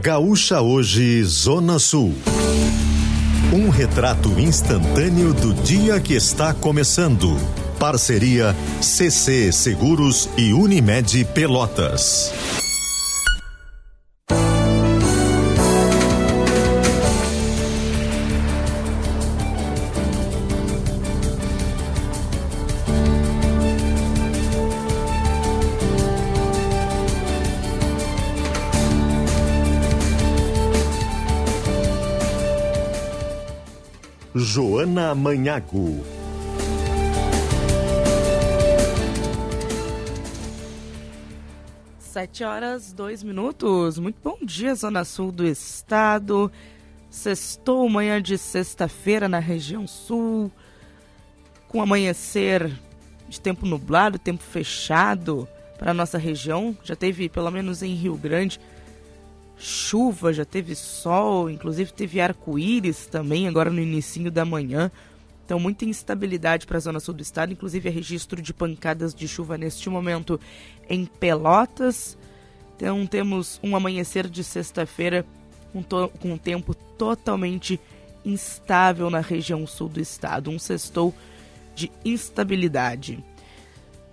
Gaúcha Hoje, Zona Sul. Um retrato instantâneo do dia que está começando. Parceria CC Seguros e Unimed Pelotas. Joana Manhago. Sete horas, dois minutos. Muito bom dia, Zona Sul do Estado. Sextou manhã de sexta-feira na região sul, com amanhecer de tempo nublado, tempo fechado para nossa região. Já teve, pelo menos em Rio Grande, chuva, já teve sol, inclusive teve arco-íris também agora no início da manhã. Então, muita instabilidade para a zona sul do estado, inclusive é registro de pancadas de chuva neste momento em Pelotas. Então, temos um amanhecer de sexta-feira com, com um tempo totalmente instável na região sul do estado. Um sextou de instabilidade.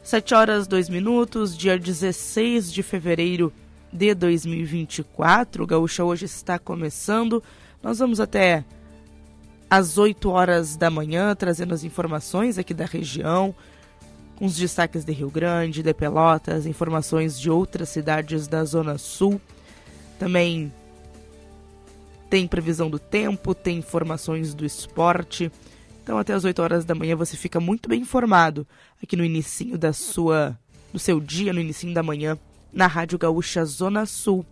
7 horas 2 minutos, dia 16 de fevereiro de 2024. O Gaúcha hoje está começando. Nós vamos até às 8 horas da manhã trazendo as informações aqui da região, com os destaques de Rio Grande, de Pelotas, informações de outras cidades da Zona Sul. Também tem previsão do tempo, tem informações do esporte. Então até às 8 horas da manhã você fica muito bem informado aqui no início da sua do seu dia, no início da manhã na Rádio Gaúcha Zona Sul.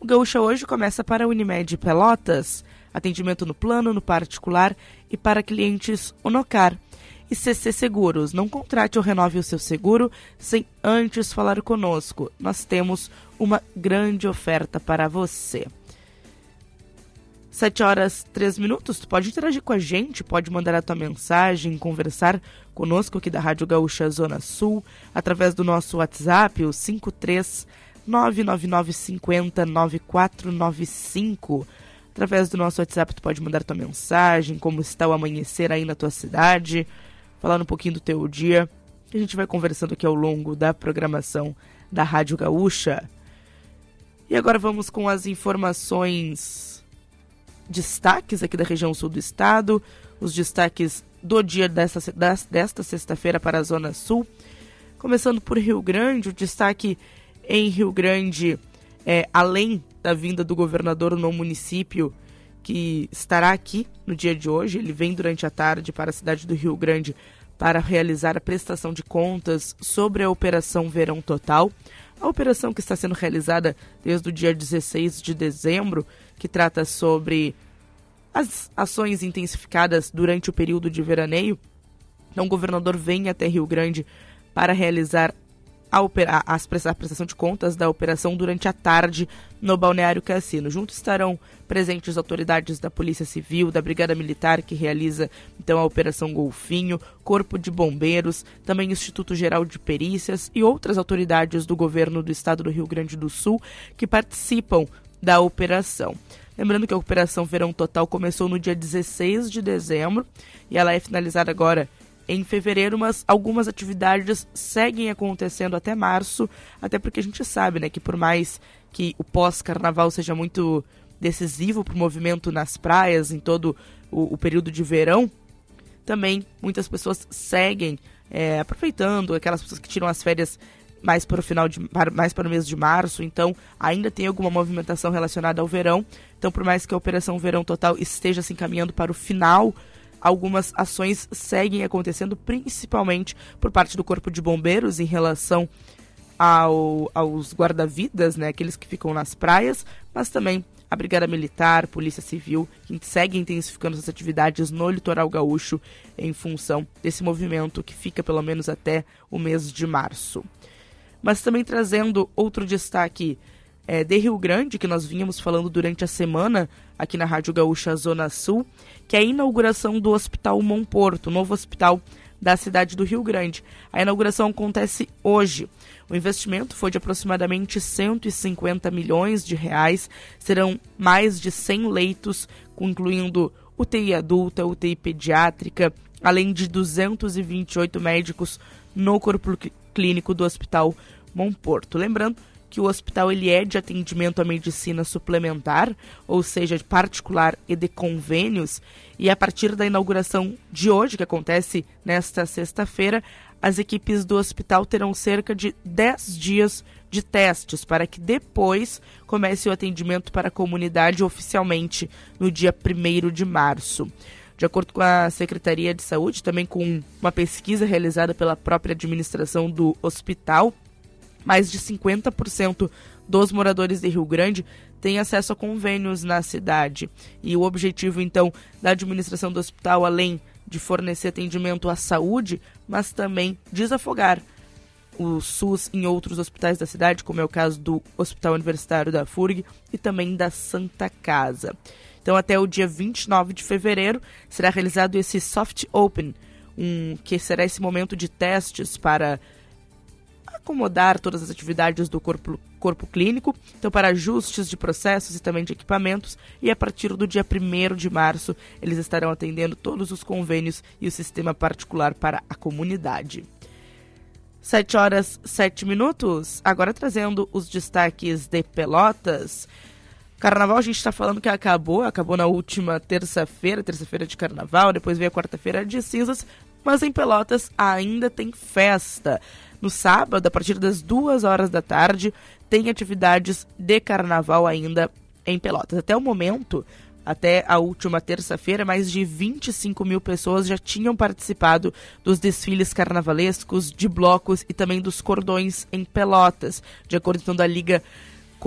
O Gaúcha hoje começa para a Unimed Pelotas, atendimento no plano, no particular e para clientes Unocar. E CC Seguros, não contrate ou renove o seu seguro sem antes falar conosco. Nós temos uma grande oferta para você. 7 horas 3 minutos. Tu pode interagir com a gente, pode mandar a tua mensagem, conversar conosco aqui da Rádio Gaúcha Zona Sul, através do nosso WhatsApp, o 53 99950 9495. Através do nosso WhatsApp tu pode mandar tua mensagem, como está o amanhecer aí na tua cidade, falar um pouquinho do teu dia. A gente vai conversando aqui ao longo da programação da Rádio Gaúcha. E agora vamos com as informações destaques aqui da região sul do estado, os destaques do dia desta, desta sexta-feira para a Zona Sul. Começando por Rio Grande, o destaque em Rio Grande, é, além da vinda do governador no município, que estará aqui no dia de hoje, ele vem durante a tarde para a cidade do Rio Grande para realizar a prestação de contas sobre a Operação Verão Total. A operação que está sendo realizada desde o dia 16 de dezembro que trata sobre as ações intensificadas durante o período de veraneio. Então, o governador vem até Rio Grande para realizar a, a, a prestação de contas da operação durante a tarde no Balneário Cassino. Junto estarão presentes autoridades da Polícia Civil, da Brigada Militar, que realiza então a Operação Golfinho, Corpo de Bombeiros, também Instituto Geral de Perícias e outras autoridades do governo do estado do Rio Grande do Sul que participam da operação. Lembrando que a Operação Verão Total começou no dia 16 de dezembro e ela é finalizada agora em fevereiro, mas algumas atividades seguem acontecendo até março, até porque a gente sabe, né, que por mais que o pós-carnaval seja muito decisivo para o movimento nas praias em todo o, o, período de verão, também muitas pessoas seguem é, aproveitando, aquelas pessoas que tiram as férias mais para o final de mais para o mês de março, então ainda tem alguma movimentação relacionada ao verão. Então, por mais que a operação Verão Total esteja se encaminhando para o final, algumas ações seguem acontecendo, principalmente por parte do Corpo de Bombeiros em relação ao, aos guarda-vidas, né, aqueles que ficam nas praias, mas também a Brigada Militar, Polícia Civil, que segue intensificando suas atividades no litoral gaúcho em função desse movimento que fica pelo menos até o mês de março mas também trazendo outro destaque é, de Rio Grande, que nós vínhamos falando durante a semana aqui na Rádio Gaúcha Zona Sul, que é a inauguração do Hospital Monporto, novo hospital da cidade do Rio Grande. A inauguração acontece hoje. O investimento foi de aproximadamente 150 milhões de reais. Serão mais de 100 leitos, incluindo UTI adulta, UTI pediátrica, além de 228 médicos no corpo clínico do Hospital Monporto. Lembrando que o hospital ele é de atendimento à medicina suplementar, ou seja, de particular e de convênios, e a partir da inauguração de hoje, que acontece nesta sexta-feira, as equipes do hospital terão cerca de 10 dias de testes para que depois comece o atendimento para a comunidade oficialmente no dia 1 de março. De acordo com a Secretaria de Saúde, também com uma pesquisa realizada pela própria administração do hospital, mais de 50% dos moradores de Rio Grande têm acesso a convênios na cidade. E o objetivo, então, da administração do hospital, além de fornecer atendimento à saúde, mas também desafogar o SUS em outros hospitais da cidade, como é o caso do Hospital Universitário da FURG e também da Santa Casa. Então, até o dia 29 de fevereiro, será realizado esse Soft Open, um, que será esse momento de testes para acomodar todas as atividades do corpo, corpo clínico, então para ajustes de processos e também de equipamentos, e a partir do dia 1 de março eles estarão atendendo todos os convênios e o sistema particular para a comunidade. 7 horas 7 minutos, agora trazendo os destaques de Pelotas. Carnaval a gente está falando que acabou, acabou na última terça-feira, terça-feira de carnaval, depois veio a quarta-feira de cinzas, mas em Pelotas ainda tem festa. No sábado, a partir das duas horas da tarde, tem atividades de carnaval ainda em Pelotas. Até o momento, até a última terça-feira, mais de 25 mil pessoas já tinham participado dos desfiles carnavalescos, de blocos e também dos cordões em Pelotas, de acordo com a Liga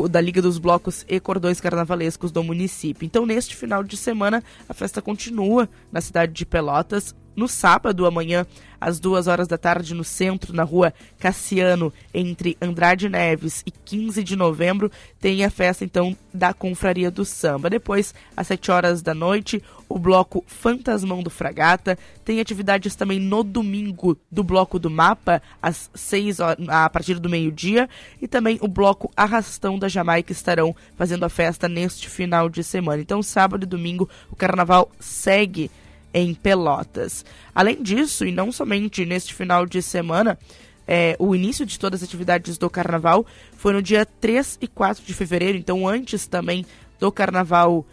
da Liga dos Blocos e Cordões Carnavalescos do município. Então, neste final de semana, a festa continua na cidade de Pelotas. No sábado, amanhã, às duas horas da tarde, no centro, na rua Cassiano, entre Andrade Neves e 15 de novembro, tem a festa, então, da Confraria do Samba. Depois, às sete horas da noite, o bloco Fantasmão do Fragata. Tem atividades também no domingo do bloco do Mapa, às seis horas, a partir do meio-dia. E também o bloco Arrastão da Jamaica estarão fazendo a festa neste final de semana. Então, sábado e domingo, o carnaval segue em Pelotas. Além disso, e não somente neste final de semana, é, o início de todas as atividades do carnaval foi no dia 3 e 4 de fevereiro, então antes também do carnaval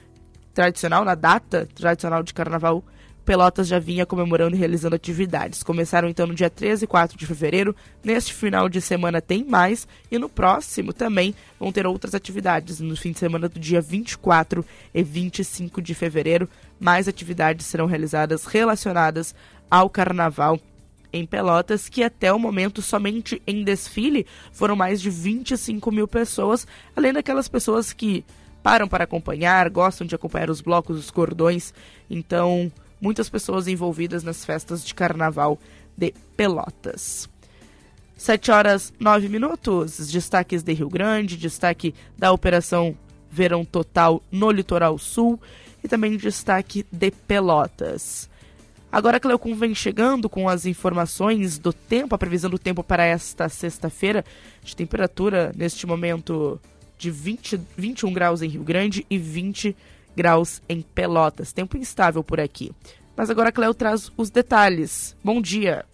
tradicional, na data tradicional de carnaval, Pelotas já vinha comemorando e realizando atividades. Começaram então no dia 13 e 4 de fevereiro. Neste final de semana tem mais. E no próximo também vão ter outras atividades. No fim de semana do dia 24 e 25 de fevereiro, mais atividades serão realizadas relacionadas ao carnaval em Pelotas, que até o momento, somente em desfile, foram mais de 25 mil pessoas, além daquelas pessoas que param para acompanhar, gostam de acompanhar os blocos, os cordões. Então, muitas pessoas envolvidas nas festas de carnaval de Pelotas. 7 horas 9 minutos. Destaques de Rio Grande, destaque da Operação Verão Total no Litoral Sul e também destaque de Pelotas. Agora a Cleocum vem chegando com as informações do tempo, a previsão do tempo para esta sexta-feira, de temperatura neste momento de 20, 21 graus em Rio Grande e 20 graus em Pelotas. Tempo instável por aqui. Mas agora a Cleo traz os detalhes. Bom dia.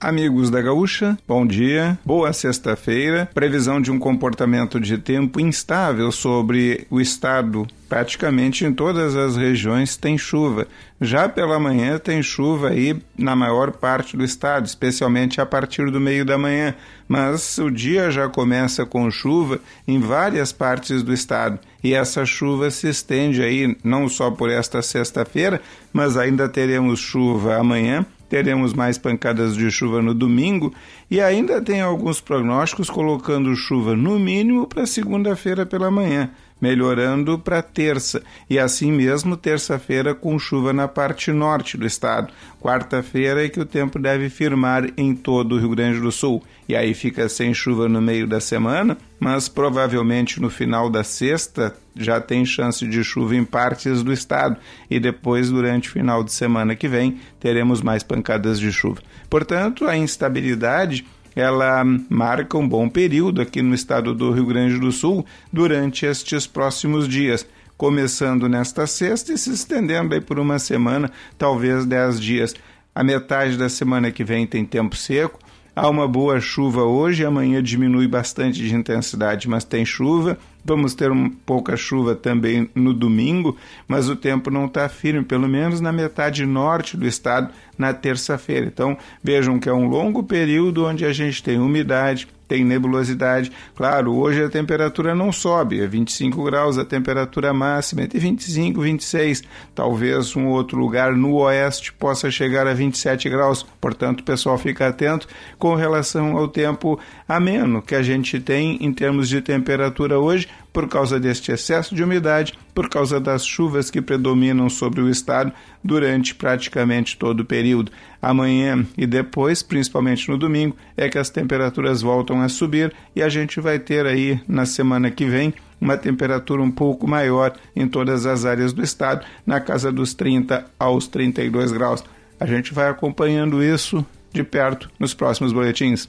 Amigos da Gaúcha, bom dia, boa sexta-feira. Previsão de um comportamento de tempo instável sobre o estado. Praticamente em todas as regiões tem chuva. Já pela manhã tem chuva aí na maior parte do estado, especialmente a partir do meio da manhã. Mas o dia já começa com chuva em várias partes do estado. E essa chuva se estende aí não só por esta sexta-feira, mas ainda teremos chuva amanhã teremos mais pancadas de chuva no domingo e ainda tem alguns prognósticos colocando chuva no mínimo para segunda-feira pela manhã. Melhorando para terça. E assim mesmo, terça-feira com chuva na parte norte do estado. Quarta-feira é que o tempo deve firmar em todo o Rio Grande do Sul. E aí fica sem chuva no meio da semana, mas provavelmente no final da sexta já tem chance de chuva em partes do estado. E depois, durante o final de semana que vem, teremos mais pancadas de chuva. Portanto, a instabilidade ela marca um bom período aqui no estado do Rio Grande do Sul durante estes próximos dias, começando nesta sexta e se estendendo aí por uma semana, talvez dez dias. A metade da semana que vem tem tempo seco, há uma boa chuva hoje, amanhã diminui bastante de intensidade, mas tem chuva. Vamos ter um pouca chuva também no domingo, mas o tempo não está firme, pelo menos na metade norte do estado, na terça-feira. Então, vejam que é um longo período onde a gente tem umidade, tem nebulosidade. Claro, hoje a temperatura não sobe, é 25 graus a temperatura máxima, entre 25 e 26. Talvez um outro lugar no oeste possa chegar a 27 graus. Portanto, o pessoal fica atento com relação ao tempo ameno que a gente tem em termos de temperatura hoje por causa deste excesso de umidade, por causa das chuvas que predominam sobre o estado durante praticamente todo o período. Amanhã e depois, principalmente no domingo, é que as temperaturas voltam a subir e a gente vai ter aí na semana que vem uma temperatura um pouco maior em todas as áreas do estado, na casa dos 30 aos 32 graus. A gente vai acompanhando isso de perto nos próximos boletins.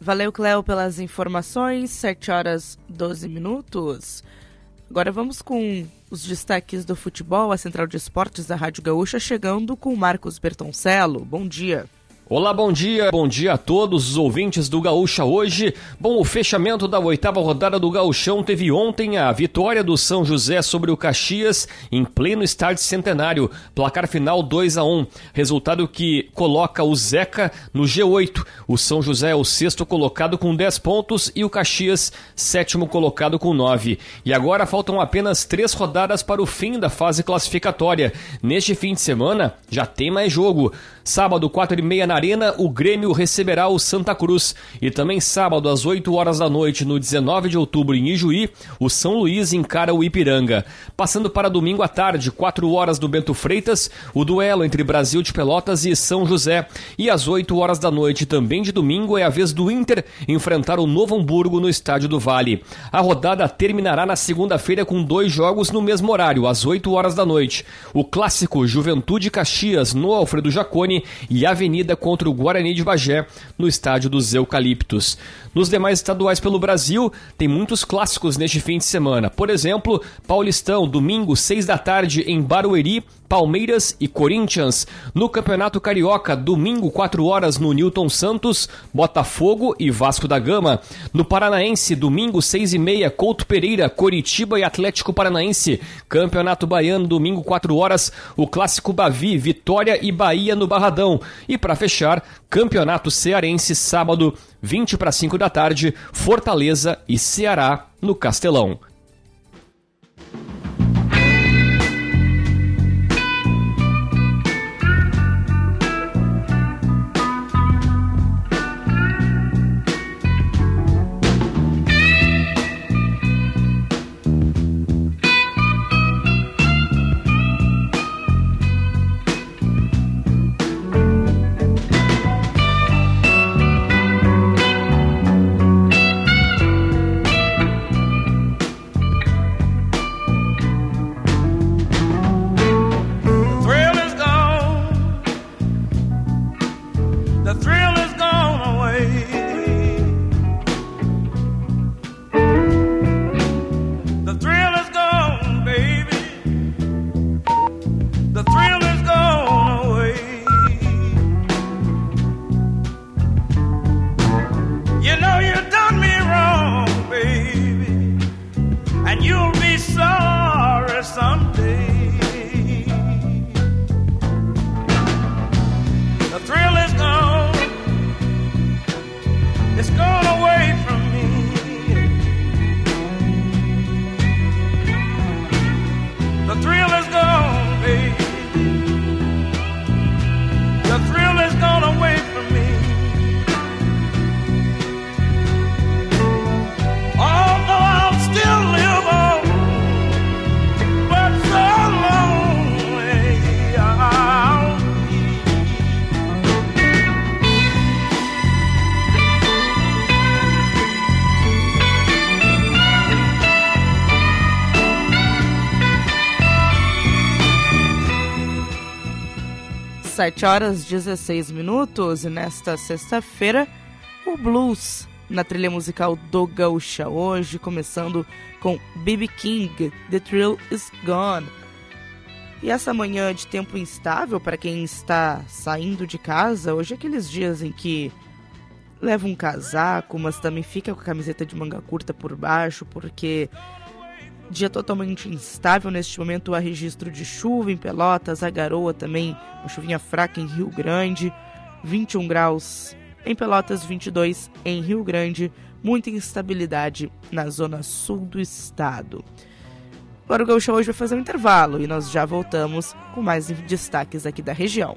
Valeu, Cléo, pelas informações. 7 horas 12 minutos. Agora vamos com os destaques do futebol. A Central de Esportes da Rádio Gaúcha chegando com Marcos Bertoncello. Bom dia. Olá, bom dia, bom dia a todos os ouvintes do Gaúcha hoje. Bom, o fechamento da oitava rodada do Gaúchão teve ontem a vitória do São José sobre o Caxias em pleno estádio centenário, placar final 2 a 1 resultado que coloca o Zeca no G8. O São José é o sexto colocado com 10 pontos e o Caxias sétimo colocado com 9. E agora faltam apenas três rodadas para o fim da fase classificatória. Neste fim de semana já tem mais jogo. Sábado, 4 e meia na Arena, o Grêmio receberá o Santa Cruz. E também sábado, às 8 horas da noite, no 19 de outubro, em Ijuí, o São Luís encara o Ipiranga. Passando para domingo à tarde, 4 horas do Bento Freitas, o duelo entre Brasil de Pelotas e São José. E às 8 horas da noite, também de domingo, é a vez do Inter enfrentar o Novo Hamburgo no Estádio do Vale. A rodada terminará na segunda-feira com dois jogos no mesmo horário, às 8 horas da noite. O clássico Juventude Caxias no Alfredo Jacone e Avenida contra o Guarani de Bagé, no estádio dos Eucaliptos. Nos demais estaduais pelo Brasil, tem muitos clássicos neste fim de semana. Por exemplo, Paulistão, domingo, 6 da tarde, em Barueri, Palmeiras e Corinthians. No Campeonato Carioca, domingo, 4 horas, no Newton Santos, Botafogo e Vasco da Gama. No Paranaense, domingo, 6 e meia, Couto Pereira, Coritiba e Atlético Paranaense. Campeonato Baiano, domingo, 4 horas, o Clássico Bavi, Vitória e Bahia no Barradão. E para fechar, Campeonato Cearense, sábado, 20 para 5 da tarde, Fortaleza e Ceará no Castelão. 7 horas 16 minutos e nesta sexta-feira o blues na trilha musical do Gaúcha hoje, começando com B.B. King, The Thrill Is Gone. E essa manhã de tempo instável para quem está saindo de casa, hoje é aqueles dias em que leva um casaco, mas também fica com a camiseta de manga curta por baixo, porque dia totalmente instável neste momento há registro de chuva em Pelotas, a garoa também, uma chuvinha fraca em Rio Grande, 21 graus em Pelotas, 22 em Rio Grande, muita instabilidade na zona sul do estado. Agora o Gaúcho hoje vai fazer um intervalo e nós já voltamos com mais destaques aqui da região.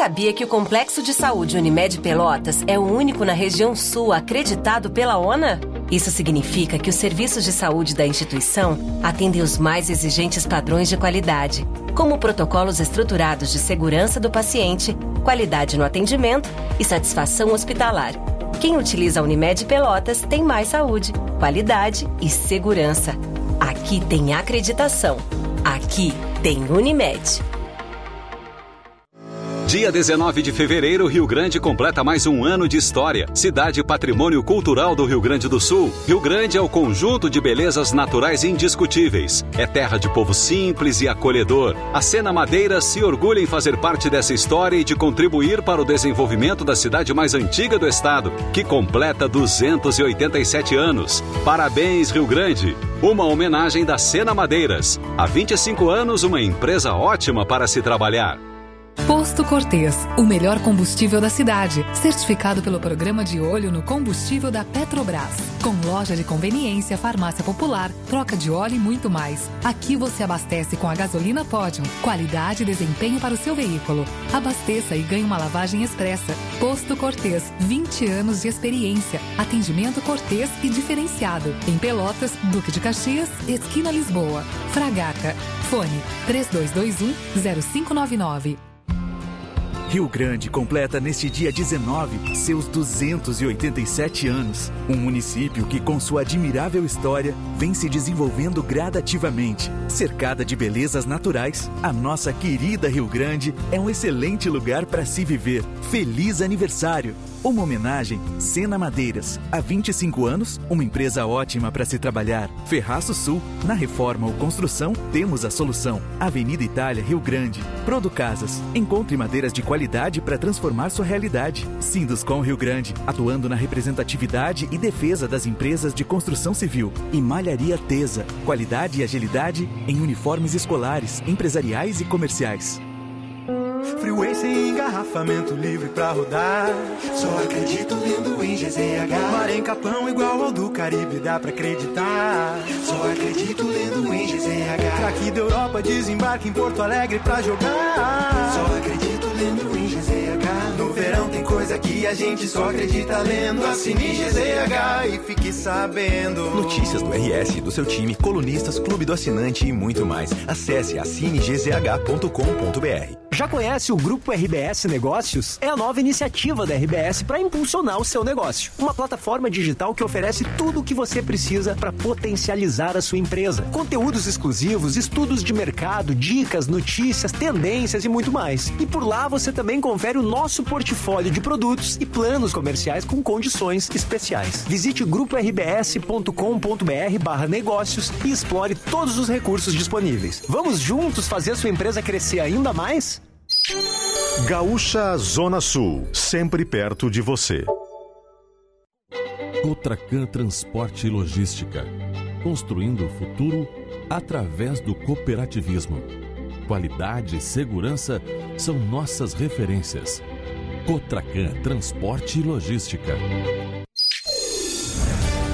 Sabia que o Complexo de Saúde Unimed Pelotas é o único na região sul acreditado pela ONA? Isso significa que os serviços de saúde da instituição atendem os mais exigentes padrões de qualidade, como protocolos estruturados de segurança do paciente, qualidade no atendimento e satisfação hospitalar. Quem utiliza a Unimed Pelotas tem mais saúde, qualidade e segurança. Aqui tem acreditação. Aqui tem Unimed. Dia 19 de fevereiro, Rio Grande completa mais um ano de história. Cidade Patrimônio Cultural do Rio Grande do Sul. Rio Grande é o conjunto de belezas naturais indiscutíveis. É terra de povo simples e acolhedor. A Sena Madeira se orgulha em fazer parte dessa história e de contribuir para o desenvolvimento da cidade mais antiga do estado, que completa 287 anos. Parabéns, Rio Grande! Uma homenagem da Sena Madeiras. Há 25 anos, uma empresa ótima para se trabalhar. Posto Cortês, o melhor combustível da cidade, certificado pelo programa de olho no combustível da Petrobras. Com loja de conveniência, farmácia popular, troca de óleo e muito mais. Aqui você abastece com a gasolina Podium, qualidade e desempenho para o seu veículo. Abasteça e ganhe uma lavagem expressa. Posto Cortês, 20 anos de experiência. Atendimento cortês e diferenciado. Em Pelotas, Duque de Caxias, esquina Lisboa. Fragata. Fone 3221 0599. Rio Grande completa neste dia 19 seus 287 anos. Um município que, com sua admirável história, vem se desenvolvendo gradativamente. Cercada de belezas naturais, a nossa querida Rio Grande é um excelente lugar para se viver. Feliz aniversário! Uma homenagem Sena Madeiras. Há 25 anos, uma empresa ótima para se trabalhar. Ferraço Sul. Na reforma ou construção, temos a solução. Avenida Itália, Rio Grande. Prodo Casas. Encontre madeiras de qualidade para transformar sua realidade. Sinduscom Rio Grande. Atuando na representatividade e defesa das empresas de construção civil. E Malharia Tesa. Qualidade e agilidade em uniformes escolares, empresariais e comerciais. Freeway sem engarrafamento livre pra rodar. Só acredito lendo em GZH. Mar em Capão igual ao do Caribe, dá pra acreditar. Só acredito lendo em GZH. Craque da Europa desembarque em Porto Alegre pra jogar. Só acredito lendo em GZH. No verão tem coisa que a gente só acredita lendo. Assine GZH e fique sabendo. Notícias do RS, do seu time, colunistas, clube do assinante e muito mais. Acesse assinegzh.com.br. Já conhece o Grupo RBS Negócios? É a nova iniciativa da RBS para impulsionar o seu negócio. Uma plataforma digital que oferece tudo o que você precisa para potencializar a sua empresa. Conteúdos exclusivos, estudos de mercado, dicas, notícias, tendências e muito mais. E por lá você também confere o nosso portfólio de produtos e planos comerciais com condições especiais. Visite grupo-rbs.com.br barra negócios e explore todos os recursos disponíveis. Vamos juntos fazer sua empresa crescer ainda mais? Gaúcha Zona Sul, sempre perto de você. Cotracan Transporte e Logística. Construindo o futuro através do cooperativismo. Qualidade e segurança são nossas referências. Cotracan Transporte e Logística.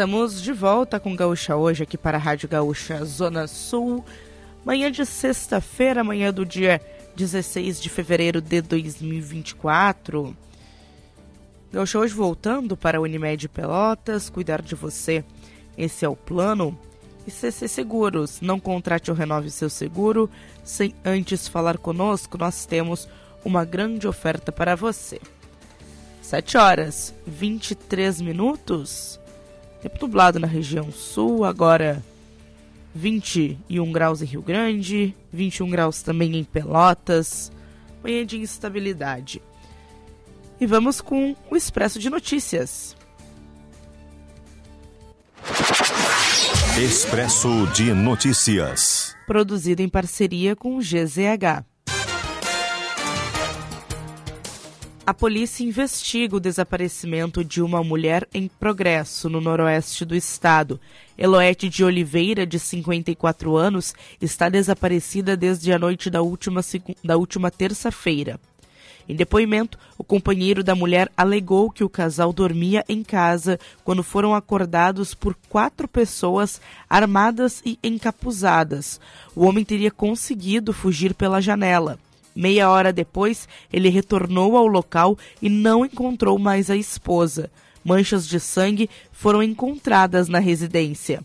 Estamos de volta com Gaúcha hoje aqui para a Rádio Gaúcha Zona Sul. Manhã de sexta-feira, manhã do dia 16 de fevereiro de 2024. Gaúcha hoje voltando para a Unimed Pelotas, cuidar de você. Esse é o plano. E CC Seguros, não contrate ou renove seu seguro sem antes falar conosco. Nós temos uma grande oferta para você. 7 horas 23 minutos. Tempo nublado na região sul, agora 21 graus em Rio Grande, 21 graus também em Pelotas. Manhã de instabilidade. E vamos com o Expresso de Notícias. Expresso de Notícias. Produzido em parceria com o GZH. A polícia investiga o desaparecimento de uma mulher em progresso no noroeste do estado. Eloete de Oliveira, de 54 anos, está desaparecida desde a noite da última, da última terça-feira. Em depoimento, o companheiro da mulher alegou que o casal dormia em casa quando foram acordados por quatro pessoas armadas e encapuzadas. O homem teria conseguido fugir pela janela. Meia hora depois, ele retornou ao local e não encontrou mais a esposa. Manchas de sangue foram encontradas na residência.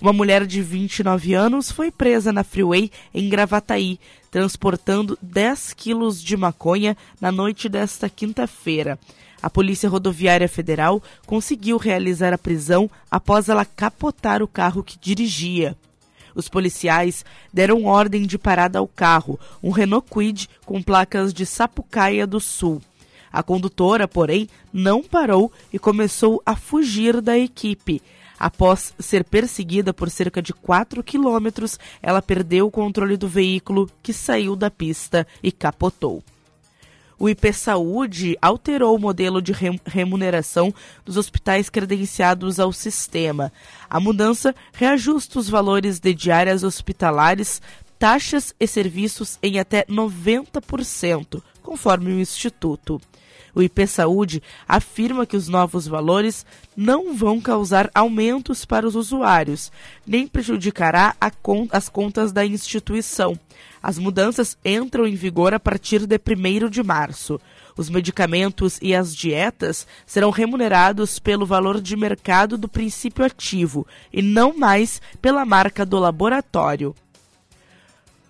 Uma mulher de 29 anos foi presa na Freeway em Gravataí, transportando 10 quilos de maconha na noite desta quinta-feira. A Polícia Rodoviária Federal conseguiu realizar a prisão após ela capotar o carro que dirigia. Os policiais deram ordem de parada ao carro, um Renault Kwid com placas de Sapucaia do Sul. A condutora, porém, não parou e começou a fugir da equipe. Após ser perseguida por cerca de 4 quilômetros, ela perdeu o controle do veículo, que saiu da pista e capotou o IP Saúde alterou o modelo de remuneração dos hospitais credenciados ao sistema. A mudança reajusta os valores de diárias hospitalares, taxas e serviços em até 90%, conforme o Instituto. O IP Saúde afirma que os novos valores não vão causar aumentos para os usuários, nem prejudicará con as contas da instituição. As mudanças entram em vigor a partir de 1 de março. Os medicamentos e as dietas serão remunerados pelo valor de mercado do princípio ativo e não mais pela marca do laboratório.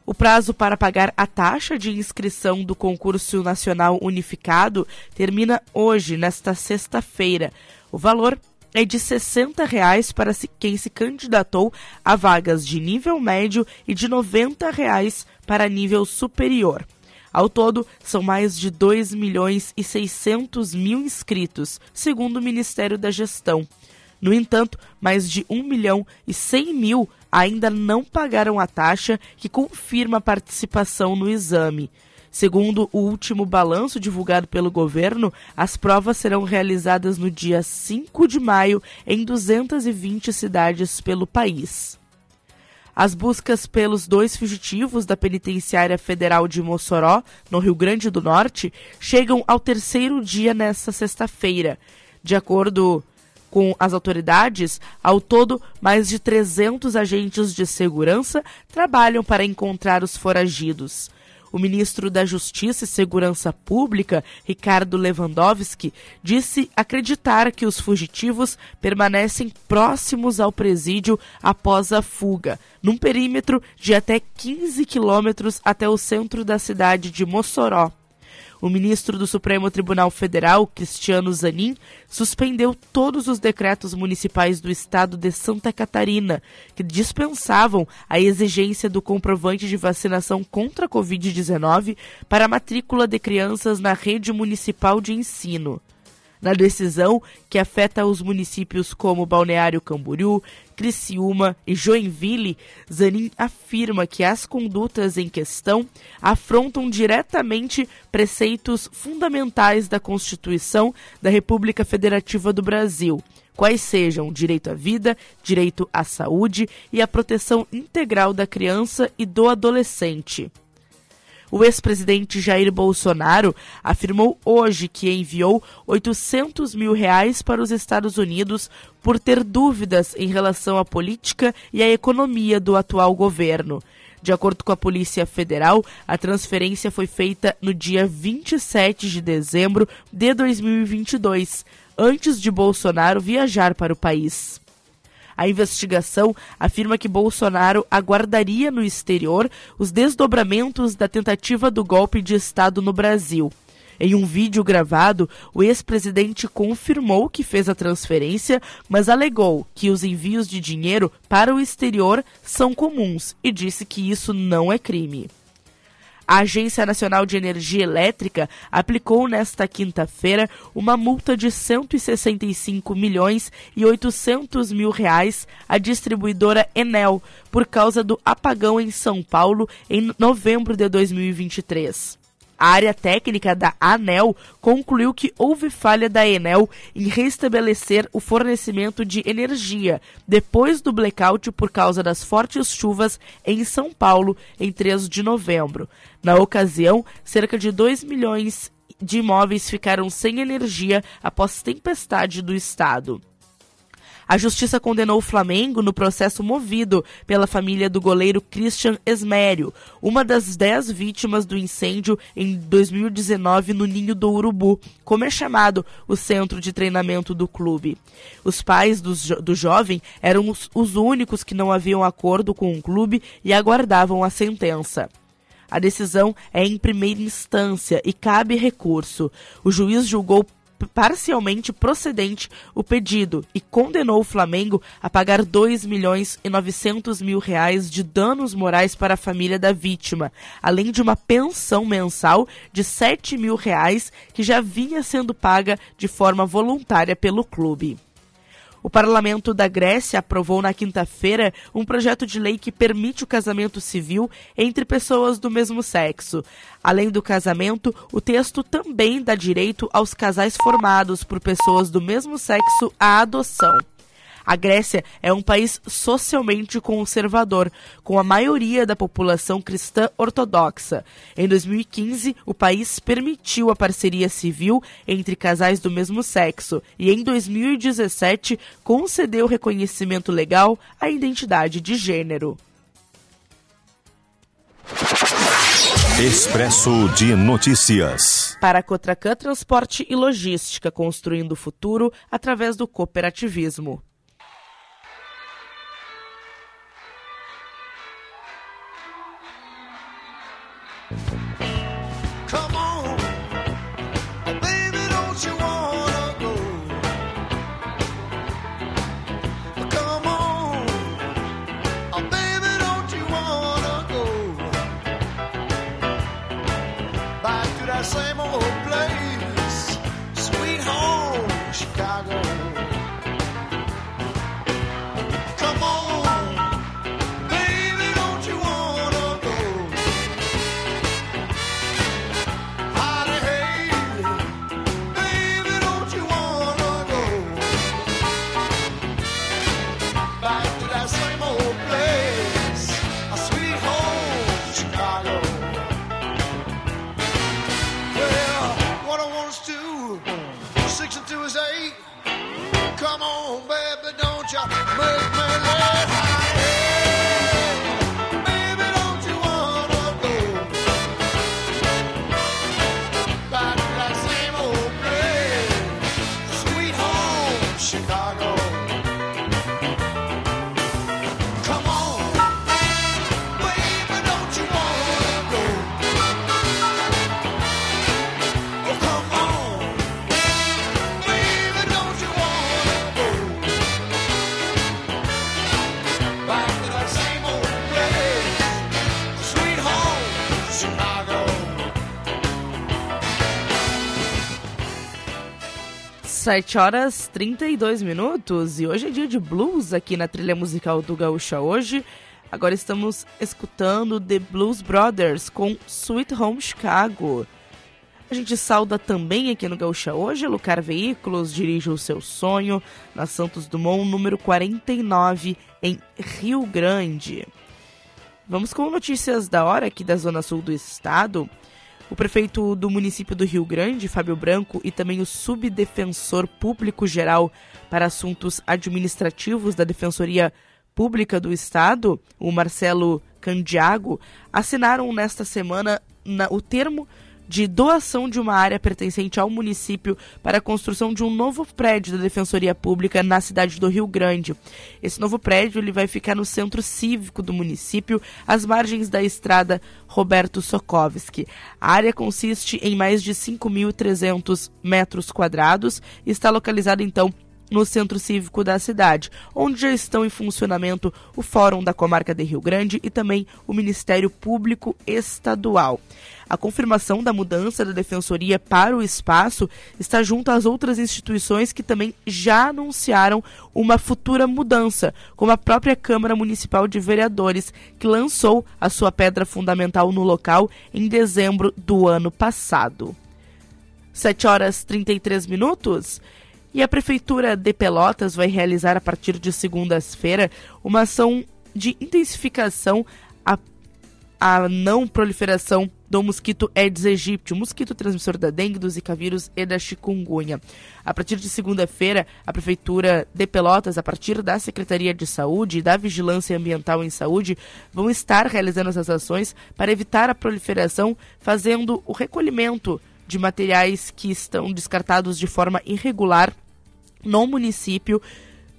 O prazo para pagar a taxa de inscrição do concurso nacional unificado termina hoje, nesta sexta-feira. O valor é de 60 reais para quem se candidatou a vagas de nível médio e de 90 reais para nível superior. Ao todo, são mais de 2 milhões e 600 mil inscritos, segundo o Ministério da Gestão. No entanto, mais de 1 milhão e 100 mil ainda não pagaram a taxa que confirma a participação no exame. Segundo o último balanço divulgado pelo governo, as provas serão realizadas no dia 5 de maio em 220 cidades pelo país. As buscas pelos dois fugitivos da Penitenciária Federal de Mossoró, no Rio Grande do Norte, chegam ao terceiro dia nesta sexta-feira. De acordo com as autoridades, ao todo, mais de 300 agentes de segurança trabalham para encontrar os foragidos. O ministro da Justiça e Segurança Pública, Ricardo Lewandowski, disse acreditar que os fugitivos permanecem próximos ao presídio após a fuga, num perímetro de até 15 quilômetros até o centro da cidade de Mossoró o ministro do Supremo Tribunal Federal, Cristiano Zanin, suspendeu todos os decretos municipais do estado de Santa Catarina, que dispensavam a exigência do comprovante de vacinação contra a Covid-19 para a matrícula de crianças na rede municipal de ensino. Na decisão, que afeta os municípios como Balneário Camboriú, Criciúma e Joinville, Zanin afirma que as condutas em questão afrontam diretamente preceitos fundamentais da Constituição da República Federativa do Brasil, quais sejam direito à vida, direito à saúde e à proteção integral da criança e do adolescente. O ex-presidente Jair Bolsonaro afirmou hoje que enviou 800 mil reais para os Estados Unidos por ter dúvidas em relação à política e à economia do atual governo. De acordo com a Polícia Federal, a transferência foi feita no dia 27 de dezembro de 2022, antes de Bolsonaro viajar para o país. A investigação afirma que Bolsonaro aguardaria no exterior os desdobramentos da tentativa do golpe de Estado no Brasil. Em um vídeo gravado, o ex-presidente confirmou que fez a transferência, mas alegou que os envios de dinheiro para o exterior são comuns e disse que isso não é crime. A Agência Nacional de Energia Elétrica aplicou nesta quinta-feira uma multa de 165 milhões e 800 mil reais à distribuidora Enel por causa do apagão em São Paulo em novembro de 2023. A área técnica da ANEL concluiu que houve falha da Enel em restabelecer o fornecimento de energia depois do blackout por causa das fortes chuvas em São Paulo em 3 de novembro. Na ocasião, cerca de 2 milhões de imóveis ficaram sem energia após tempestade do estado. A justiça condenou o Flamengo no processo movido pela família do goleiro Christian Esmério, uma das dez vítimas do incêndio em 2019 no Ninho do Urubu, como é chamado o centro de treinamento do clube. Os pais do, do jovem eram os, os únicos que não haviam acordo com o clube e aguardavam a sentença. A decisão é em primeira instância e cabe recurso. O juiz julgou parcialmente procedente o pedido e condenou o Flamengo a pagar 2 milhões e 900 mil reais de danos morais para a família da vítima, além de uma pensão mensal de 7 mil reais que já vinha sendo paga de forma voluntária pelo clube. O parlamento da Grécia aprovou na quinta-feira um projeto de lei que permite o casamento civil entre pessoas do mesmo sexo. Além do casamento, o texto também dá direito aos casais formados por pessoas do mesmo sexo à adoção. A Grécia é um país socialmente conservador, com a maioria da população cristã ortodoxa. Em 2015, o país permitiu a parceria civil entre casais do mesmo sexo e, em 2017, concedeu reconhecimento legal à identidade de gênero. Expresso de Notícias. Para a Cotracan Transporte e Logística, construindo o futuro através do cooperativismo. 7 horas 32 minutos e hoje é dia de blues aqui na trilha musical do Gaúcha Hoje. Agora estamos escutando The Blues Brothers com Sweet Home Chicago. A gente sauda também aqui no Gaúcha Hoje, Lucar Veículos dirige o seu sonho na Santos Dumont, número 49, em Rio Grande. Vamos com notícias da hora aqui da Zona Sul do estado. O prefeito do município do Rio Grande, Fábio Branco, e também o subdefensor público geral para assuntos administrativos da Defensoria Pública do Estado, o Marcelo Candiago, assinaram nesta semana na, o termo de doação de uma área pertencente ao município para a construção de um novo prédio da Defensoria Pública na cidade do Rio Grande. Esse novo prédio ele vai ficar no centro cívico do município, às margens da estrada Roberto Sokovski. A área consiste em mais de 5.300 metros quadrados e está localizada então no centro cívico da cidade, onde já estão em funcionamento o Fórum da Comarca de Rio Grande e também o Ministério Público Estadual. A confirmação da mudança da defensoria para o espaço está junto às outras instituições que também já anunciaram uma futura mudança, como a própria Câmara Municipal de Vereadores, que lançou a sua pedra fundamental no local em dezembro do ano passado. 7 horas 33 minutos. E a Prefeitura de Pelotas vai realizar a partir de segunda-feira uma ação de intensificação à, à não proliferação do mosquito Aedes aegypti, o mosquito transmissor da dengue, do zika vírus e da chikungunya. A partir de segunda-feira, a Prefeitura de Pelotas, a partir da Secretaria de Saúde e da Vigilância Ambiental em Saúde, vão estar realizando essas ações para evitar a proliferação, fazendo o recolhimento de materiais que estão descartados de forma irregular no município.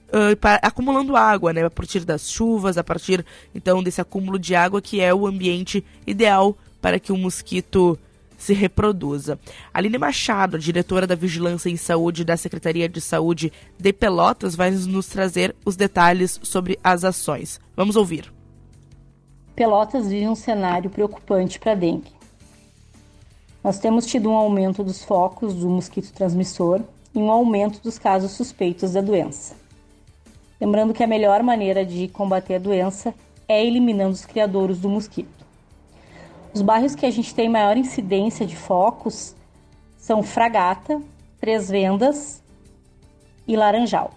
Uh, acumulando água, né, a partir das chuvas, a partir então desse acúmulo de água que é o ambiente ideal para que o mosquito se reproduza. Aline Machado, diretora da Vigilância em Saúde da Secretaria de Saúde de Pelotas, vai nos trazer os detalhes sobre as ações. Vamos ouvir. Pelotas vive um cenário preocupante para a dengue. Nós temos tido um aumento dos focos do mosquito transmissor, e um aumento dos casos suspeitos da doença. Lembrando que a melhor maneira de combater a doença é eliminando os criadouros do mosquito. Os bairros que a gente tem maior incidência de focos são Fragata, Três Vendas e Laranjal.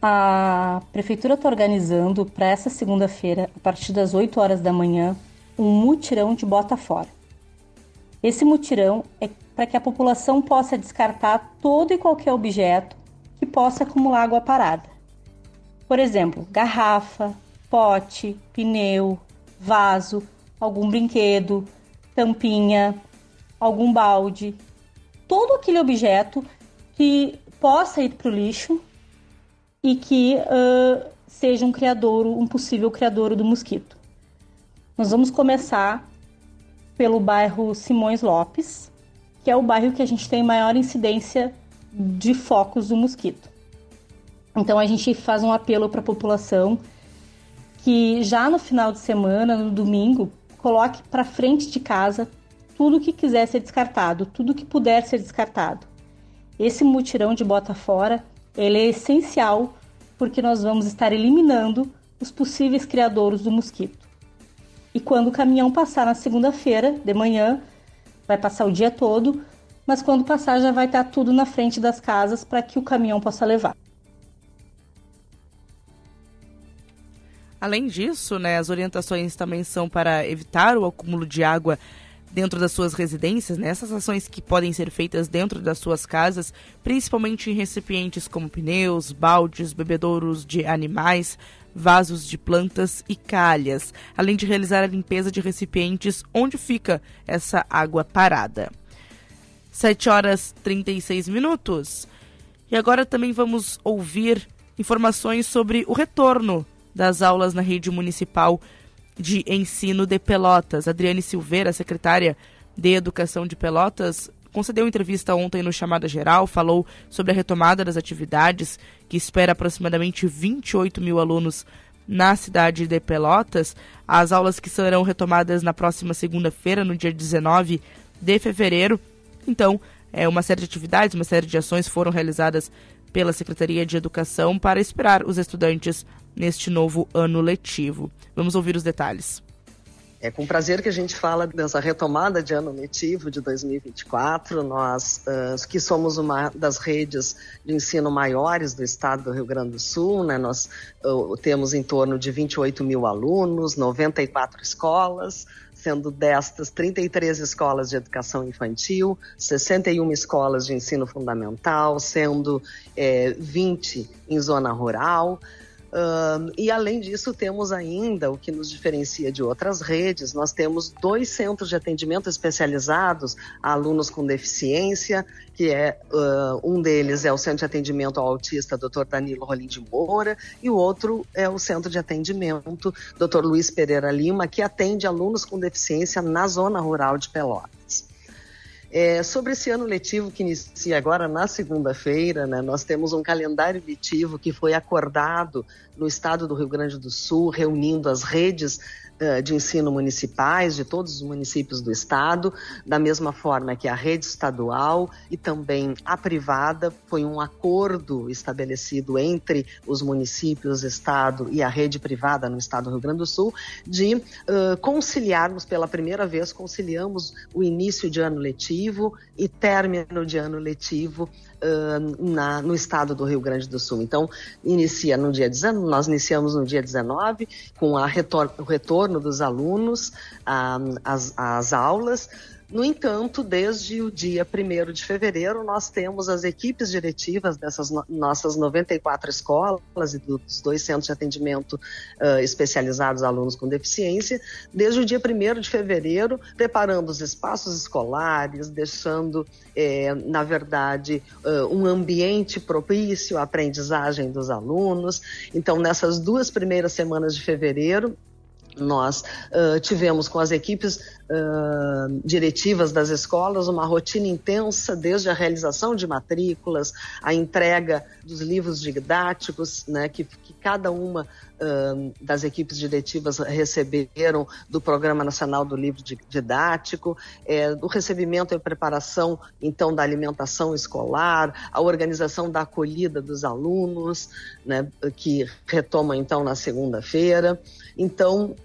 A prefeitura está organizando para essa segunda-feira, a partir das 8 horas da manhã, um mutirão de bota fora. Esse mutirão é para que a população possa descartar todo e qualquer objeto que possa acumular água parada. Por exemplo, garrafa, pote, pneu, vaso, algum brinquedo, tampinha, algum balde, todo aquele objeto que possa ir para o lixo e que uh, seja um criador, um possível criador do mosquito. Nós vamos começar pelo bairro Simões Lopes, que é o bairro que a gente tem maior incidência de focos do mosquito. Então a gente faz um apelo para a população que já no final de semana, no domingo, coloque para frente de casa tudo que quiser ser descartado, tudo que puder ser descartado. Esse mutirão de bota fora, ele é essencial porque nós vamos estar eliminando os possíveis criadouros do mosquito. E quando o caminhão passar na segunda-feira de manhã, vai passar o dia todo, mas quando passar já vai estar tudo na frente das casas para que o caminhão possa levar. Além disso, né, as orientações também são para evitar o acúmulo de água dentro das suas residências, né? essas ações que podem ser feitas dentro das suas casas, principalmente em recipientes como pneus, baldes, bebedouros de animais, vasos de plantas e calhas, além de realizar a limpeza de recipientes onde fica essa água parada. 7 horas 36 minutos. E agora também vamos ouvir informações sobre o retorno das aulas na rede municipal de ensino de Pelotas. Adriane Silveira, secretária de Educação de Pelotas, concedeu entrevista ontem no Chamada Geral, falou sobre a retomada das atividades, que espera aproximadamente 28 mil alunos na cidade de Pelotas. As aulas que serão retomadas na próxima segunda-feira, no dia 19 de fevereiro. Então, é, uma série de atividades, uma série de ações foram realizadas pela Secretaria de Educação para esperar os estudantes neste novo ano letivo. Vamos ouvir os detalhes. É com prazer que a gente fala dessa retomada de ano letivo de 2024. Nós, uh, que somos uma das redes de ensino maiores do estado do Rio Grande do Sul, né, nós uh, temos em torno de 28 mil alunos, 94 escolas, sendo destas 33 escolas de educação infantil, 61 escolas de ensino fundamental, sendo é, 20 em zona rural. Um, e além disso, temos ainda o que nos diferencia de outras redes: nós temos dois centros de atendimento especializados a alunos com deficiência, que é uh, um deles é o Centro de Atendimento ao Autista Dr. Danilo Rolim de Moura, e o outro é o Centro de Atendimento Dr. Luiz Pereira Lima, que atende alunos com deficiência na zona rural de Pelotas. É, sobre esse ano letivo que inicia agora na segunda-feira, né, nós temos um calendário letivo que foi acordado no estado do Rio Grande do Sul, reunindo as redes de ensino municipais de todos os municípios do estado, da mesma forma que a rede estadual e também a privada. Foi um acordo estabelecido entre os municípios, estado e a rede privada no estado do Rio Grande do Sul de uh, conciliarmos pela primeira vez conciliamos o início de ano letivo e término de ano letivo uh, na, no estado do Rio Grande do Sul. Então, inicia no dia 19, nós iniciamos no dia 19 com a retor o retorno dos alunos às, aulas. No entanto, desde o dia 1 de fevereiro, nós temos as equipes diretivas dessas no nossas 94 escolas e dos dois centros de atendimento uh, especializados a alunos com deficiência, desde o dia 1 de fevereiro, preparando os espaços escolares, deixando, eh, na verdade, uh, um ambiente propício à aprendizagem dos alunos. Então, nessas duas primeiras semanas de fevereiro, nós uh, tivemos com as equipes uh, diretivas das escolas uma rotina intensa, desde a realização de matrículas, a entrega dos livros didáticos, né, que, que cada uma uh, das equipes diretivas receberam do Programa Nacional do Livro Didático, é, do recebimento e preparação, então, da alimentação escolar, a organização da acolhida dos alunos, né, que retoma, então, na segunda-feira. Então,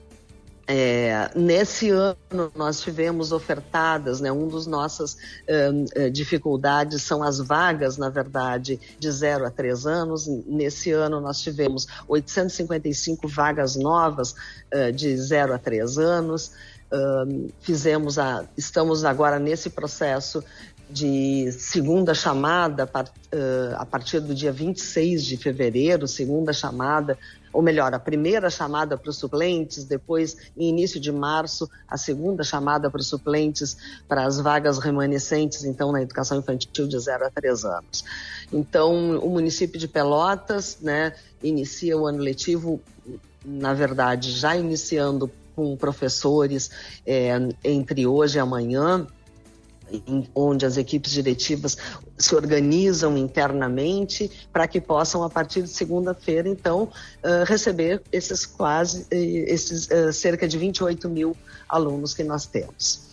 é, nesse ano nós tivemos ofertadas, né, um dos nossas uh, dificuldades são as vagas, na verdade, de 0 a 3 anos. Nesse ano nós tivemos 855 vagas novas uh, de 0 a 3 anos. Uh, fizemos a, estamos agora nesse processo de segunda chamada a partir do dia 26 de fevereiro, segunda chamada ou melhor, a primeira chamada para os suplentes, depois, em início de março, a segunda chamada para os suplentes para as vagas remanescentes, então, na educação infantil de 0 a 3 anos. Então, o município de Pelotas, né, inicia o ano letivo, na verdade, já iniciando com professores é, entre hoje e amanhã, em, onde as equipes diretivas se organizam internamente para que possam, a partir de segunda-feira, então, uh, receber esses quase, eh, esses uh, cerca de 28 mil alunos que nós temos.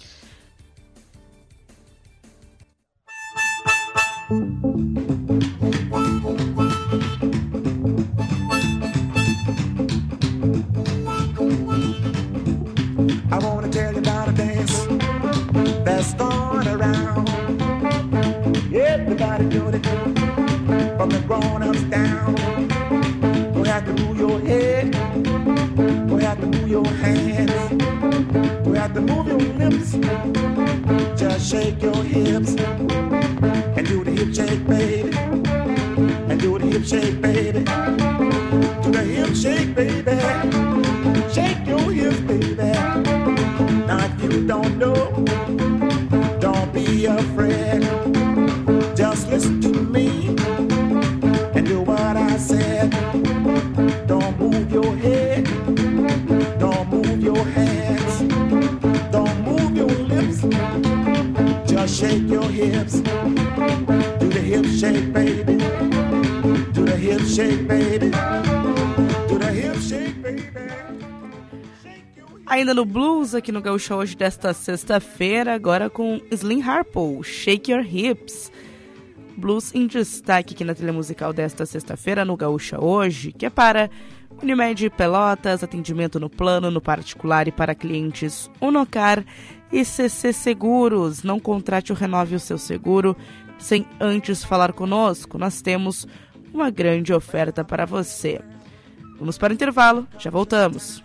Move your hands. You have to move your lips. Just shake your hips and do the hip shake, baby. And do the hip shake, baby. Do the hip shake, baby. Shake your hips, baby. Now if you don't know, Ainda no blues, aqui no Gaúcha hoje desta sexta-feira, agora com Slim Harpo, Shake Your Hips. Blues em destaque aqui na trilha musical desta sexta-feira no Gaúcha hoje, que é para Unimed Pelotas, atendimento no plano, no particular e para clientes Unocar e CC Seguros. Não contrate ou renove o seu seguro sem antes falar conosco. Nós temos uma grande oferta para você. Vamos para o intervalo, já voltamos.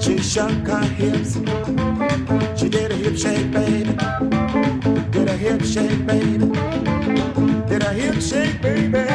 She shook her hips. She did a hip shake, baby. Did a hip shake, baby. Did a hip shake, baby.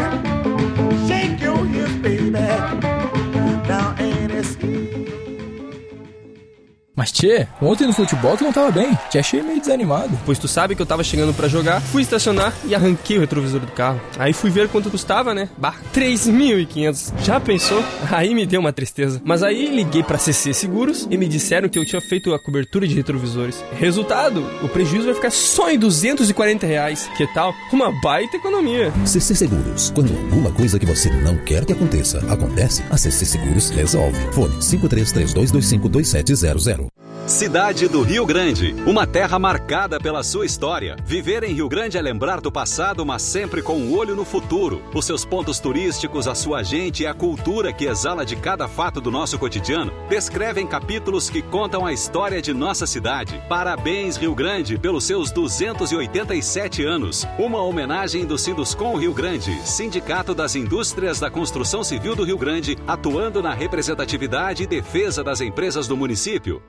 Mas Tchê, ontem no futebol tu não tava bem. Te achei meio desanimado. Pois tu sabe que eu tava chegando para jogar, fui estacionar e arranquei o retrovisor do carro. Aí fui ver quanto custava, né? Bah, 3.500. Já pensou? Aí me deu uma tristeza. Mas aí liguei pra CC Seguros e me disseram que eu tinha feito a cobertura de retrovisores. Resultado, o prejuízo vai ficar só em 240 reais. Que tal? Uma baita economia. CC Seguros. Quando alguma coisa que você não quer que aconteça, acontece, a CC Seguros resolve. Fone 5332252700. Cidade do Rio Grande, uma terra marcada pela sua história. Viver em Rio Grande é lembrar do passado, mas sempre com um olho no futuro. Os seus pontos turísticos, a sua gente e a cultura que exala de cada fato do nosso cotidiano descrevem capítulos que contam a história de nossa cidade. Parabéns, Rio Grande, pelos seus 287 anos. Uma homenagem do Sinduscom Rio Grande, Sindicato das Indústrias da Construção Civil do Rio Grande, atuando na representatividade e defesa das empresas do município.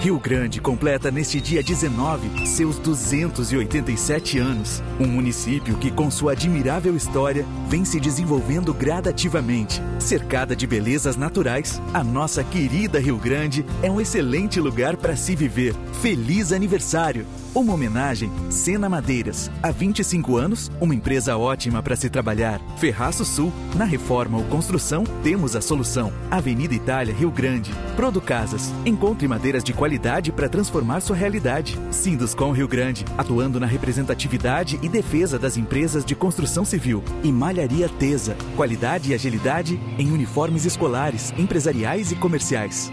Rio Grande completa neste dia 19 seus 287 anos. Um município que, com sua admirável história, vem se desenvolvendo gradativamente. Cercada de belezas naturais, a nossa querida Rio Grande é um excelente lugar para se viver. Feliz aniversário! Uma homenagem Sena Madeiras. Há 25 anos, uma empresa ótima para se trabalhar. Ferraço Sul. Na reforma ou construção, temos a solução. Avenida Itália, Rio Grande. Prodo Casas. Encontre madeiras de qualidade para transformar sua realidade. Sinduscom Rio Grande. Atuando na representatividade e defesa das empresas de construção civil. E Malharia Tesa. Qualidade e agilidade em uniformes escolares, empresariais e comerciais.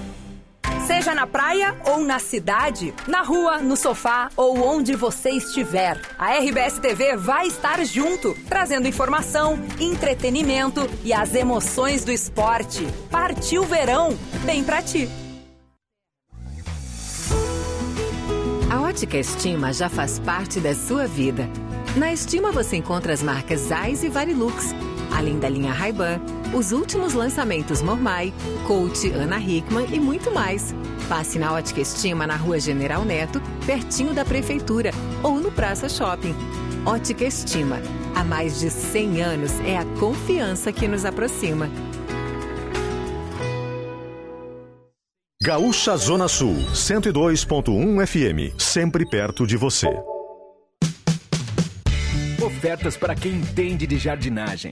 Seja na praia ou na cidade, na rua, no sofá ou onde você estiver, a RBS TV vai estar junto, trazendo informação, entretenimento e as emoções do esporte. Partiu verão, bem pra ti. A Ótica Estima já faz parte da sua vida. Na Estima você encontra as marcas Zeiss e Varilux, além da linha Ray-Ban, os últimos lançamentos Mormai, Coach, Ana Hickman e muito mais. Passe na Ótica Estima na Rua General Neto, pertinho da Prefeitura, ou no Praça Shopping. Ótica Estima. Há mais de 100 anos é a confiança que nos aproxima. Gaúcha Zona Sul, 102.1 FM, sempre perto de você. Ofertas para quem entende de jardinagem.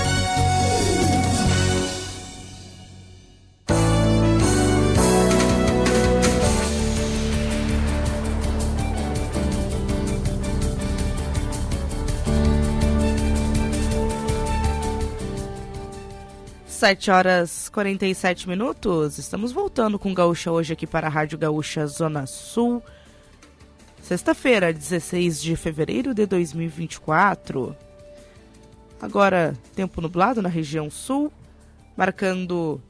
Sete horas 47 minutos. Estamos voltando com Gaúcha hoje aqui para a Rádio Gaúcha Zona Sul. Sexta-feira, 16 de fevereiro de 2024. Agora, tempo nublado na região sul, marcando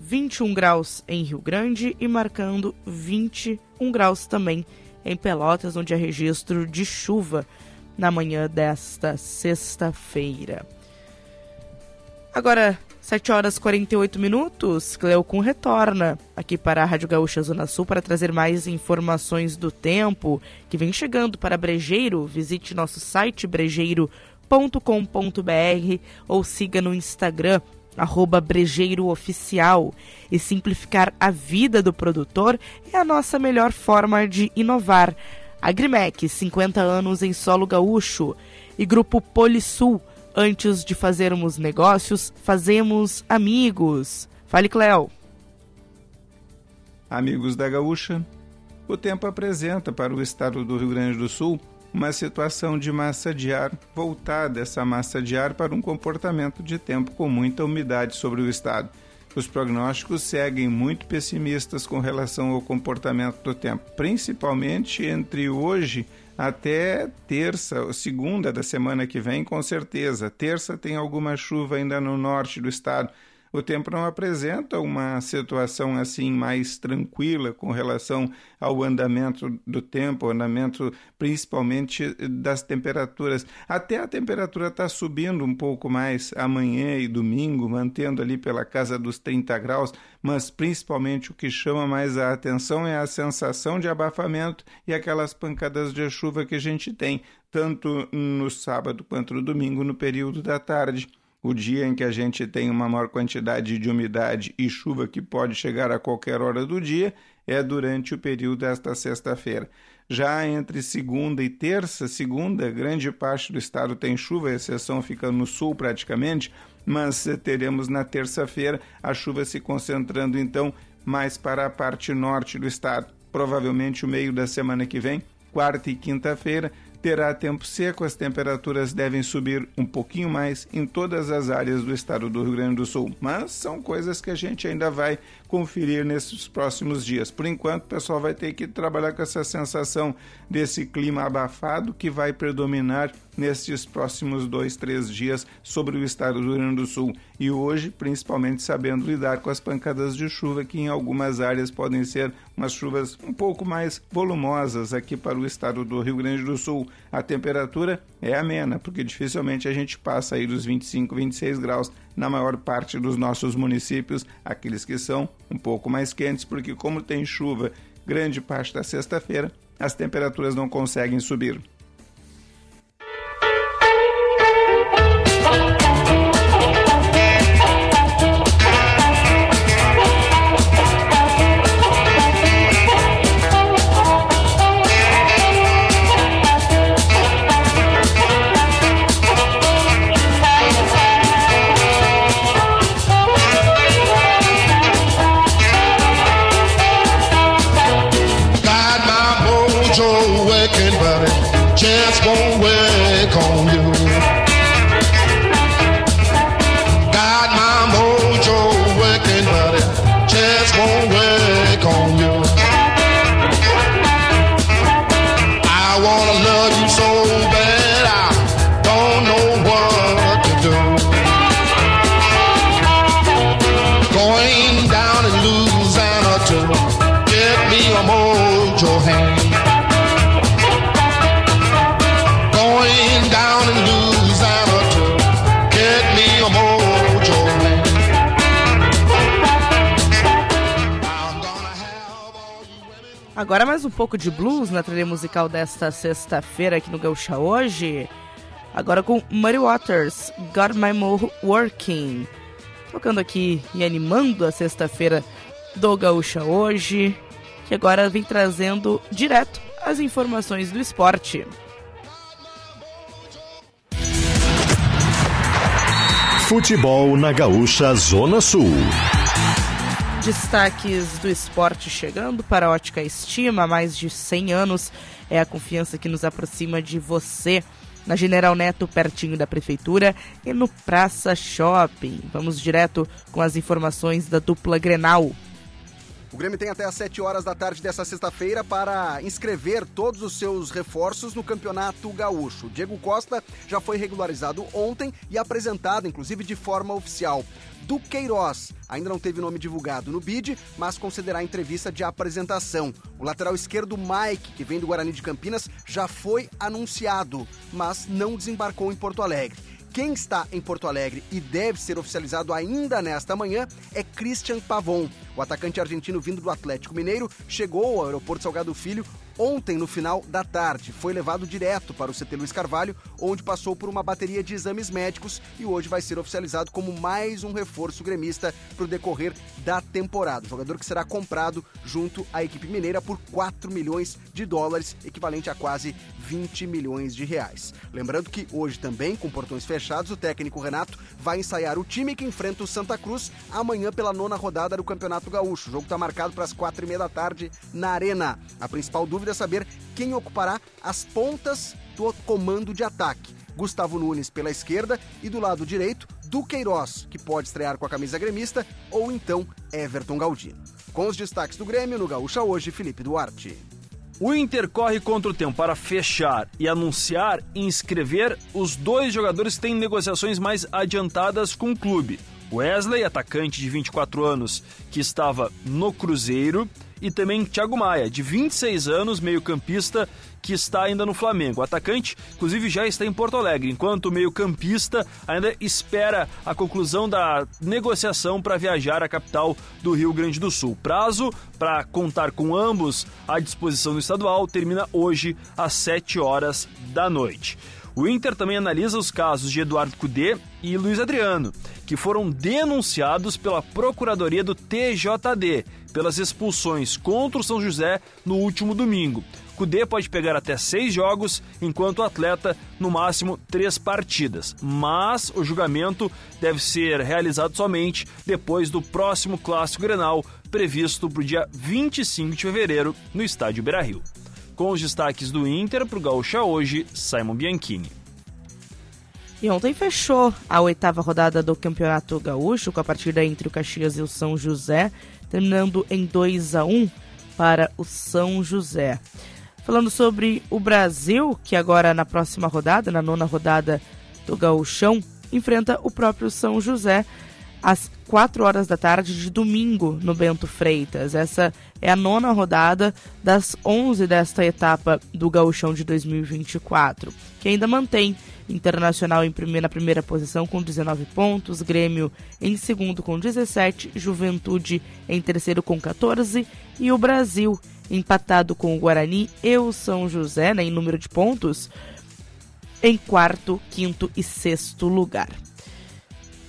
21 graus em Rio Grande e marcando 21 graus também em Pelotas, onde há registro de chuva na manhã desta sexta-feira. Agora, 7 horas e 48 minutos, Cleocum retorna aqui para a Rádio Gaúcha Zona Sul para trazer mais informações do tempo que vem chegando para Brejeiro. Visite nosso site brejeiro.com.br ou siga no Instagram arroba Brejeiro Oficial. E simplificar a vida do produtor é a nossa melhor forma de inovar. Agrimec, 50 anos em solo gaúcho. E Grupo Polisul, Antes de fazermos negócios, fazemos amigos. Fale, Cléo. Amigos da Gaúcha, o tempo apresenta para o estado do Rio Grande do Sul uma situação de massa de ar voltada essa massa de ar para um comportamento de tempo com muita umidade sobre o estado. Os prognósticos seguem muito pessimistas com relação ao comportamento do tempo, principalmente entre hoje até terça, segunda da semana que vem, com certeza. Terça tem alguma chuva ainda no norte do estado o tempo não apresenta uma situação assim mais tranquila com relação ao andamento do tempo, andamento principalmente das temperaturas. Até a temperatura está subindo um pouco mais amanhã e domingo, mantendo ali pela casa dos 30 graus, mas principalmente o que chama mais a atenção é a sensação de abafamento e aquelas pancadas de chuva que a gente tem, tanto no sábado quanto no domingo, no período da tarde. O dia em que a gente tem uma maior quantidade de umidade e chuva que pode chegar a qualquer hora do dia é durante o período desta sexta-feira. Já entre segunda e terça, segunda, grande parte do estado tem chuva, a exceção fica no sul praticamente, mas teremos na terça-feira a chuva se concentrando então mais para a parte norte do estado. Provavelmente o meio da semana que vem, quarta e quinta-feira, terá tempo seco, as temperaturas devem subir um pouquinho mais em todas as áreas do estado do Rio Grande do Sul, mas são coisas que a gente ainda vai conferir nesses próximos dias. Por enquanto, o pessoal vai ter que trabalhar com essa sensação desse clima abafado que vai predominar nestes próximos dois, três dias sobre o estado do Rio Grande do Sul. E hoje, principalmente sabendo lidar com as pancadas de chuva, que em algumas áreas podem ser umas chuvas um pouco mais volumosas aqui para o estado do Rio Grande do Sul. A temperatura é amena, porque dificilmente a gente passa aí dos 25, 26 graus na maior parte dos nossos municípios, aqueles que são um pouco mais quentes, porque como tem chuva grande parte da sexta-feira, as temperaturas não conseguem subir. Agora mais um pouco de blues na trilha musical desta sexta-feira aqui no Gaúcha hoje. Agora com Muddy Waters, Got My Mo Working. Tocando aqui e animando a sexta-feira do Gaúcha hoje, que agora vem trazendo direto as informações do esporte. Futebol na Gaúcha Zona Sul. Destaques do esporte chegando para a Ótica Estima, mais de 100 anos. É a confiança que nos aproxima de você. Na General Neto, pertinho da Prefeitura, e no Praça Shopping. Vamos direto com as informações da dupla Grenal. O Grêmio tem até às 7 horas da tarde dessa sexta-feira para inscrever todos os seus reforços no Campeonato Gaúcho. Diego Costa já foi regularizado ontem e apresentado, inclusive, de forma oficial. Duqueiroz ainda não teve nome divulgado no BID, mas concederá entrevista de apresentação. O lateral esquerdo Mike, que vem do Guarani de Campinas, já foi anunciado, mas não desembarcou em Porto Alegre. Quem está em Porto Alegre e deve ser oficializado ainda nesta manhã é Christian Pavon. O atacante argentino vindo do Atlético Mineiro chegou ao aeroporto Salgado Filho ontem no final da tarde. Foi levado direto para o CT Luiz Carvalho, onde passou por uma bateria de exames médicos e hoje vai ser oficializado como mais um reforço gremista para o decorrer da temporada. O jogador que será comprado junto à equipe mineira por 4 milhões de dólares, equivalente a quase 20 milhões de reais. Lembrando que hoje também, com portões fechados, o técnico Renato vai ensaiar o time que enfrenta o Santa Cruz amanhã pela nona rodada do Campeonato Gaúcho. O jogo está marcado para as quatro e meia da tarde na Arena. A principal dúvida é saber quem ocupará as pontas do comando de ataque. Gustavo Nunes pela esquerda e do lado direito, Duqueiroz, que pode estrear com a camisa gremista, ou então Everton Galdino. Com os destaques do Grêmio, no Gaúcha hoje, Felipe Duarte. O Inter corre contra o tempo para fechar e anunciar e inscrever os dois jogadores que têm negociações mais adiantadas com o clube. Wesley, atacante de 24 anos, que estava no Cruzeiro, e também Thiago Maia, de 26 anos, meio-campista, que está ainda no Flamengo. O atacante, inclusive, já está em Porto Alegre, enquanto o meio-campista ainda espera a conclusão da negociação para viajar à capital do Rio Grande do Sul. Prazo para contar com ambos à disposição do estadual termina hoje às 7 horas da noite. O Inter também analisa os casos de Eduardo Cudê e Luiz Adriano, que foram denunciados pela Procuradoria do TJD pelas expulsões contra o São José no último domingo. Cudê pode pegar até seis jogos, enquanto o atleta, no máximo, três partidas. Mas o julgamento deve ser realizado somente depois do próximo Clássico Grenal, previsto para o dia 25 de fevereiro, no estádio Beira-Rio. Com os destaques do Inter para o Gaúcha hoje, Simon Bianchini. E ontem fechou a oitava rodada do Campeonato Gaúcho, com a partida entre o Caxias e o São José, terminando em 2 a 1 para o São José. Falando sobre o Brasil, que agora na próxima rodada, na nona rodada do Gaúchão, enfrenta o próprio São José às 4 horas da tarde de domingo no Bento Freitas. Essa é a nona rodada das 11 desta etapa do Gauchão de 2024, que ainda mantém Internacional em primeira, na primeira posição com 19 pontos, Grêmio em segundo com 17, Juventude em terceiro com 14 e o Brasil empatado com o Guarani e o São José né, em número de pontos em quarto, quinto e sexto lugar.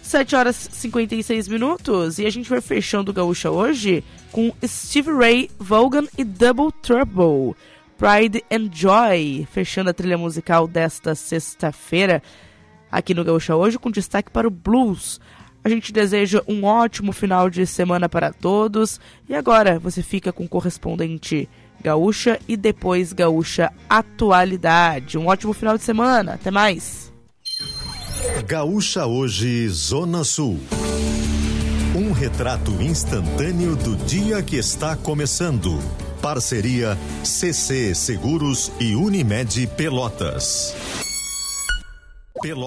7 horas e 56 minutos e a gente vai fechando o Gaúcha hoje com Steve Ray, Vaughan e Double Trouble. Pride and Joy, fechando a trilha musical desta sexta-feira aqui no Gaúcha hoje, com destaque para o blues. A gente deseja um ótimo final de semana para todos. E agora você fica com o correspondente Gaúcha e depois Gaúcha Atualidade. Um ótimo final de semana. Até mais. Gaúcha Hoje, Zona Sul. Um retrato instantâneo do dia que está começando. Parceria CC Seguros e Unimed Pelotas. Pelotas.